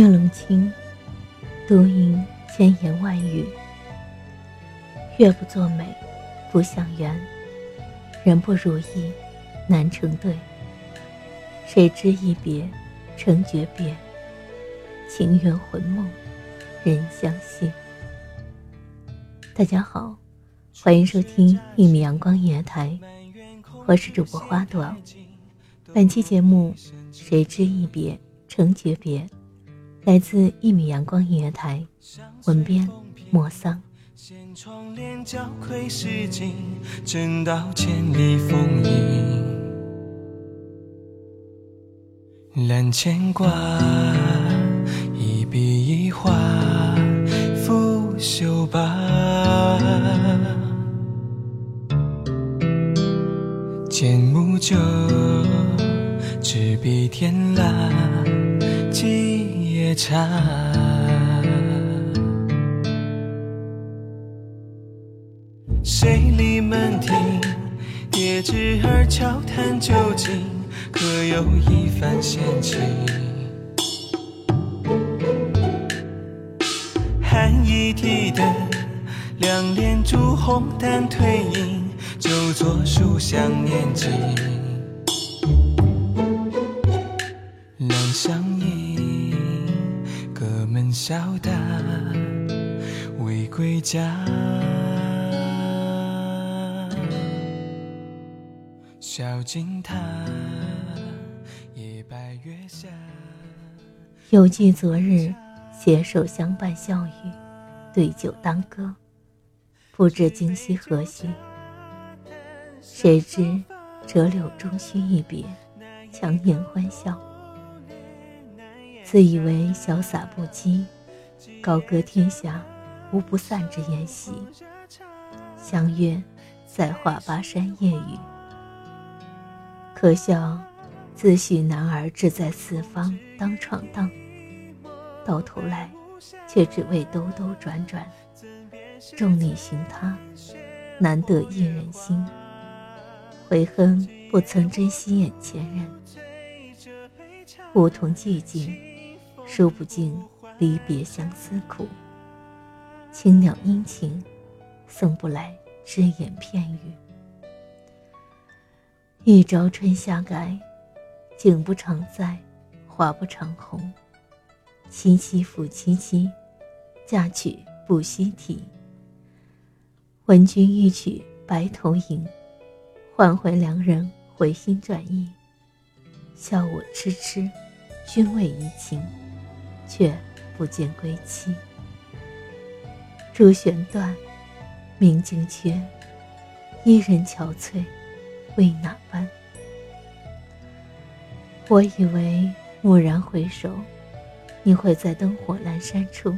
月冷清，独吟千言万语。月不作美，不相圆；人不如意，难成对。谁知一别，成诀别。情缘魂梦，人相惜。大家好，欢迎收听一米阳光音乐台，我是主播花朵。本期节目《谁知一别，成诀别》。来自一米阳光音乐台，文编莫桑。掀窗帘，交愧诗经，正道千里风影。揽牵挂，一笔一画，拂袖罢。剑木酒，执笔天蜡，几夜茶。谁立门庭？叠纸儿悄谈究竟，可有一番闲情？寒衣提灯，两帘烛红淡褪影，就作书香念经。门笑答，未归家。小径塔，夜白月下。犹记昨日，携手相伴笑语，对酒当歌，不知今夕何夕。谁知折柳终须一别，强颜欢笑。自以为潇洒不羁，高歌天下无不散之筵席。相约在华巴山夜雨。可笑，自诩男儿志在四方当闯荡，到头来，却只为兜兜转转，众里寻他，难得一人心。悔恨不曾珍惜眼前人，梧桐寂静，数不尽离别相思苦。青鸟殷勤，送不来只言片语。一朝春夏改，景不常在，花不常红。凄凄复凄凄，嫁娶不须啼。闻君一曲白头吟，换回良人回心转意。笑我痴痴，君为移情，却不见归期。朱弦断，明镜缺，伊人憔悴。为哪般？我以为蓦然回首，你会在灯火阑珊处，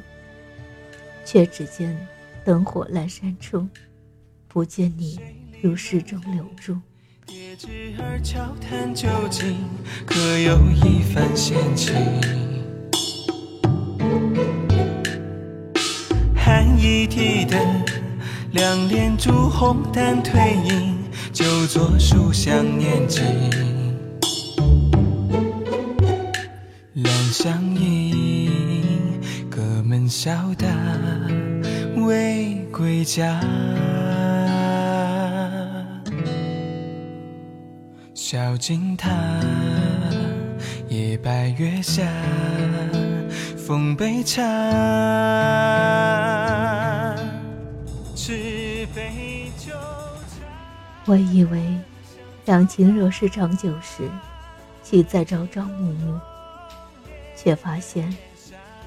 却只见灯火阑珊处，不见你如诗中留住。别枝儿悄谈究竟，可有一番闲情？提灯两帘烛红淡褪影，就作书香念经。两相迎，隔门笑答未归家。小径塔，夜白月下，奉杯茶。我以为，两情若是长久时，岂在朝朝暮暮？却发现，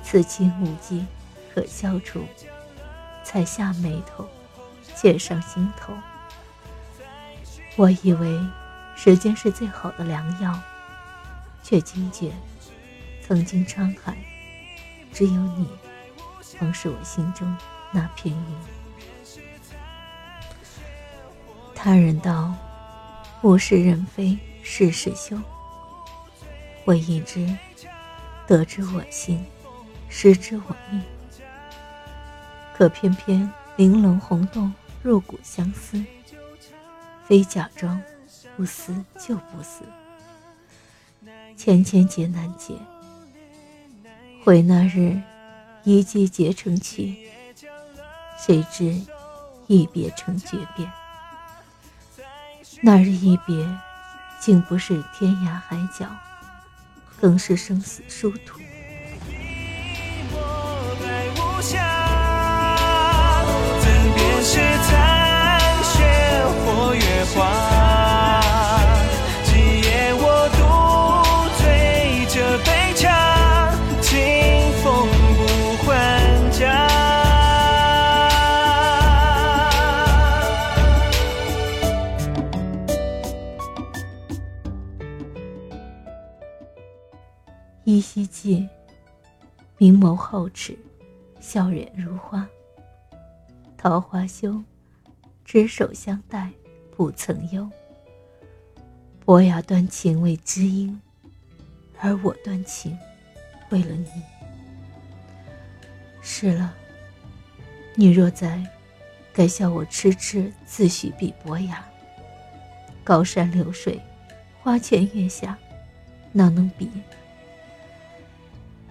此情无计可消除，才下眉头，却上心头。我以为。时间是最好的良药，却惊觉，曾经沧海，只有你，方是我心中那片云。他人道，物是人非事事休。我已知，得之我心，失之我命。可偏偏玲珑红豆入骨相思，非假装。不思就不思，千千结难解。悔那日一季结成契，谁知一别成诀变。那日一别，竟不是天涯海角，更是生死殊途。依稀记，明眸皓齿，笑脸如花。桃花羞，执手相待不曾忧。伯牙断情为知音，而我断情为了你。是了，你若在，该笑我痴痴自诩比伯牙。高山流水，花前月下，哪能比？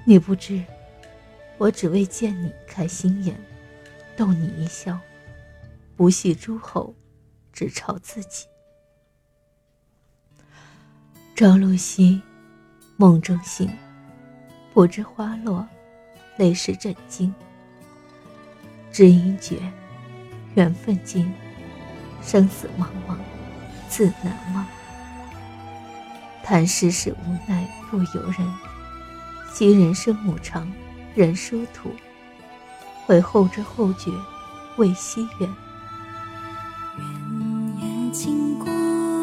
你不知，我只为见你开心颜，逗你一笑，不系诸侯，只朝自己。朝露晞，梦中醒，不知花落，泪湿枕巾。知音绝，缘分尽，生死茫茫，自难忘。叹世事无奈不由人。惜人生无常，人殊途。悔后知后觉，未惜缘。原野金鼓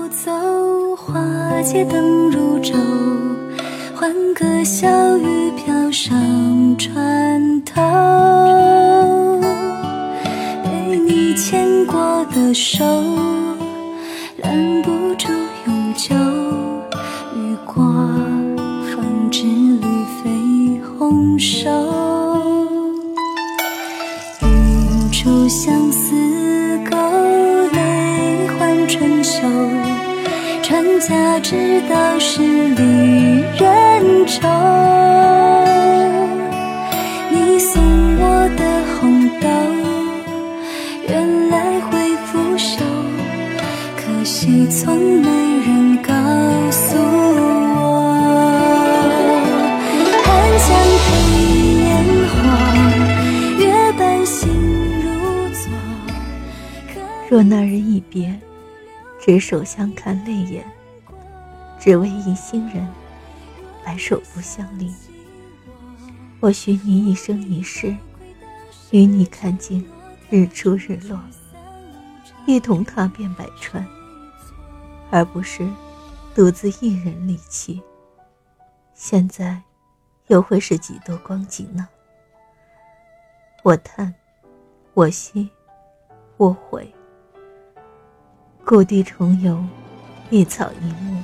奏，花街灯如昼。欢歌笑语飘上船头。被你牵过的手，手，语出相思勾，泪换春秋。传家之道，是离人愁。你送我的红豆，原来会腐朽，可惜从没人若那日一别，执手相看泪眼，只为一心人，白首不相离。我许你一生一世，与你看尽日出日落，一同踏遍百川，而不是独自一人离去，现在又会是几多光景呢？我叹，我惜，我悔。故地重游，一草一木，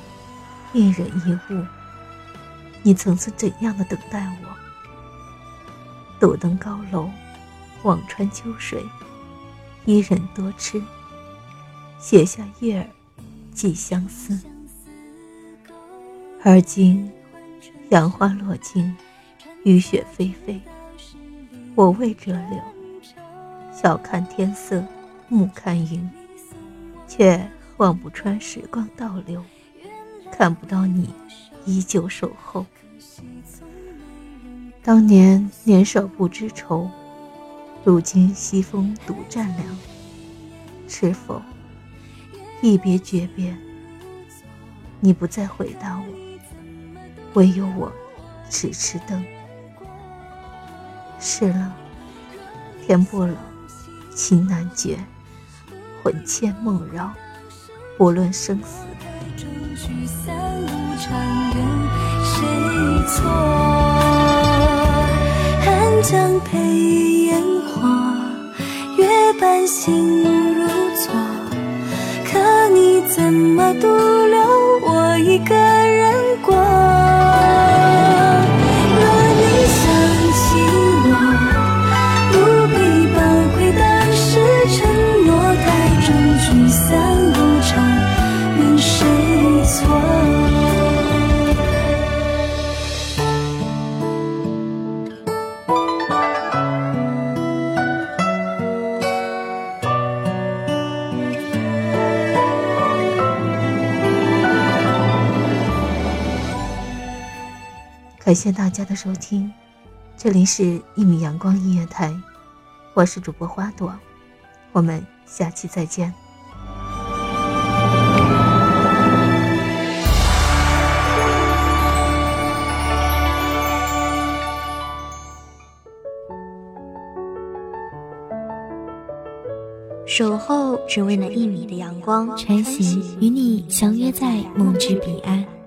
一人一物。你曾是怎样的等待我？斗登高楼，望穿秋水，一人多痴。写下月儿，寄相思。而今，杨花落尽，雨雪霏霏。我未折柳，晓看天色，暮看云，却望不穿时光倒流，看不到你依旧守候。当年年少不知愁，如今西风独占凉。是否？一别诀别，你不再回答我，唯有我痴痴等。是了，天不冷，情难绝，魂牵梦绕，不论生死。寒江配烟花，月半心如昨。可你怎么独留我一个感谢大家的收听，这里是《一米阳光音乐台》，我是主播花朵，我们下期再见。守候只为那一米的阳光，穿行与你相约在梦之彼岸。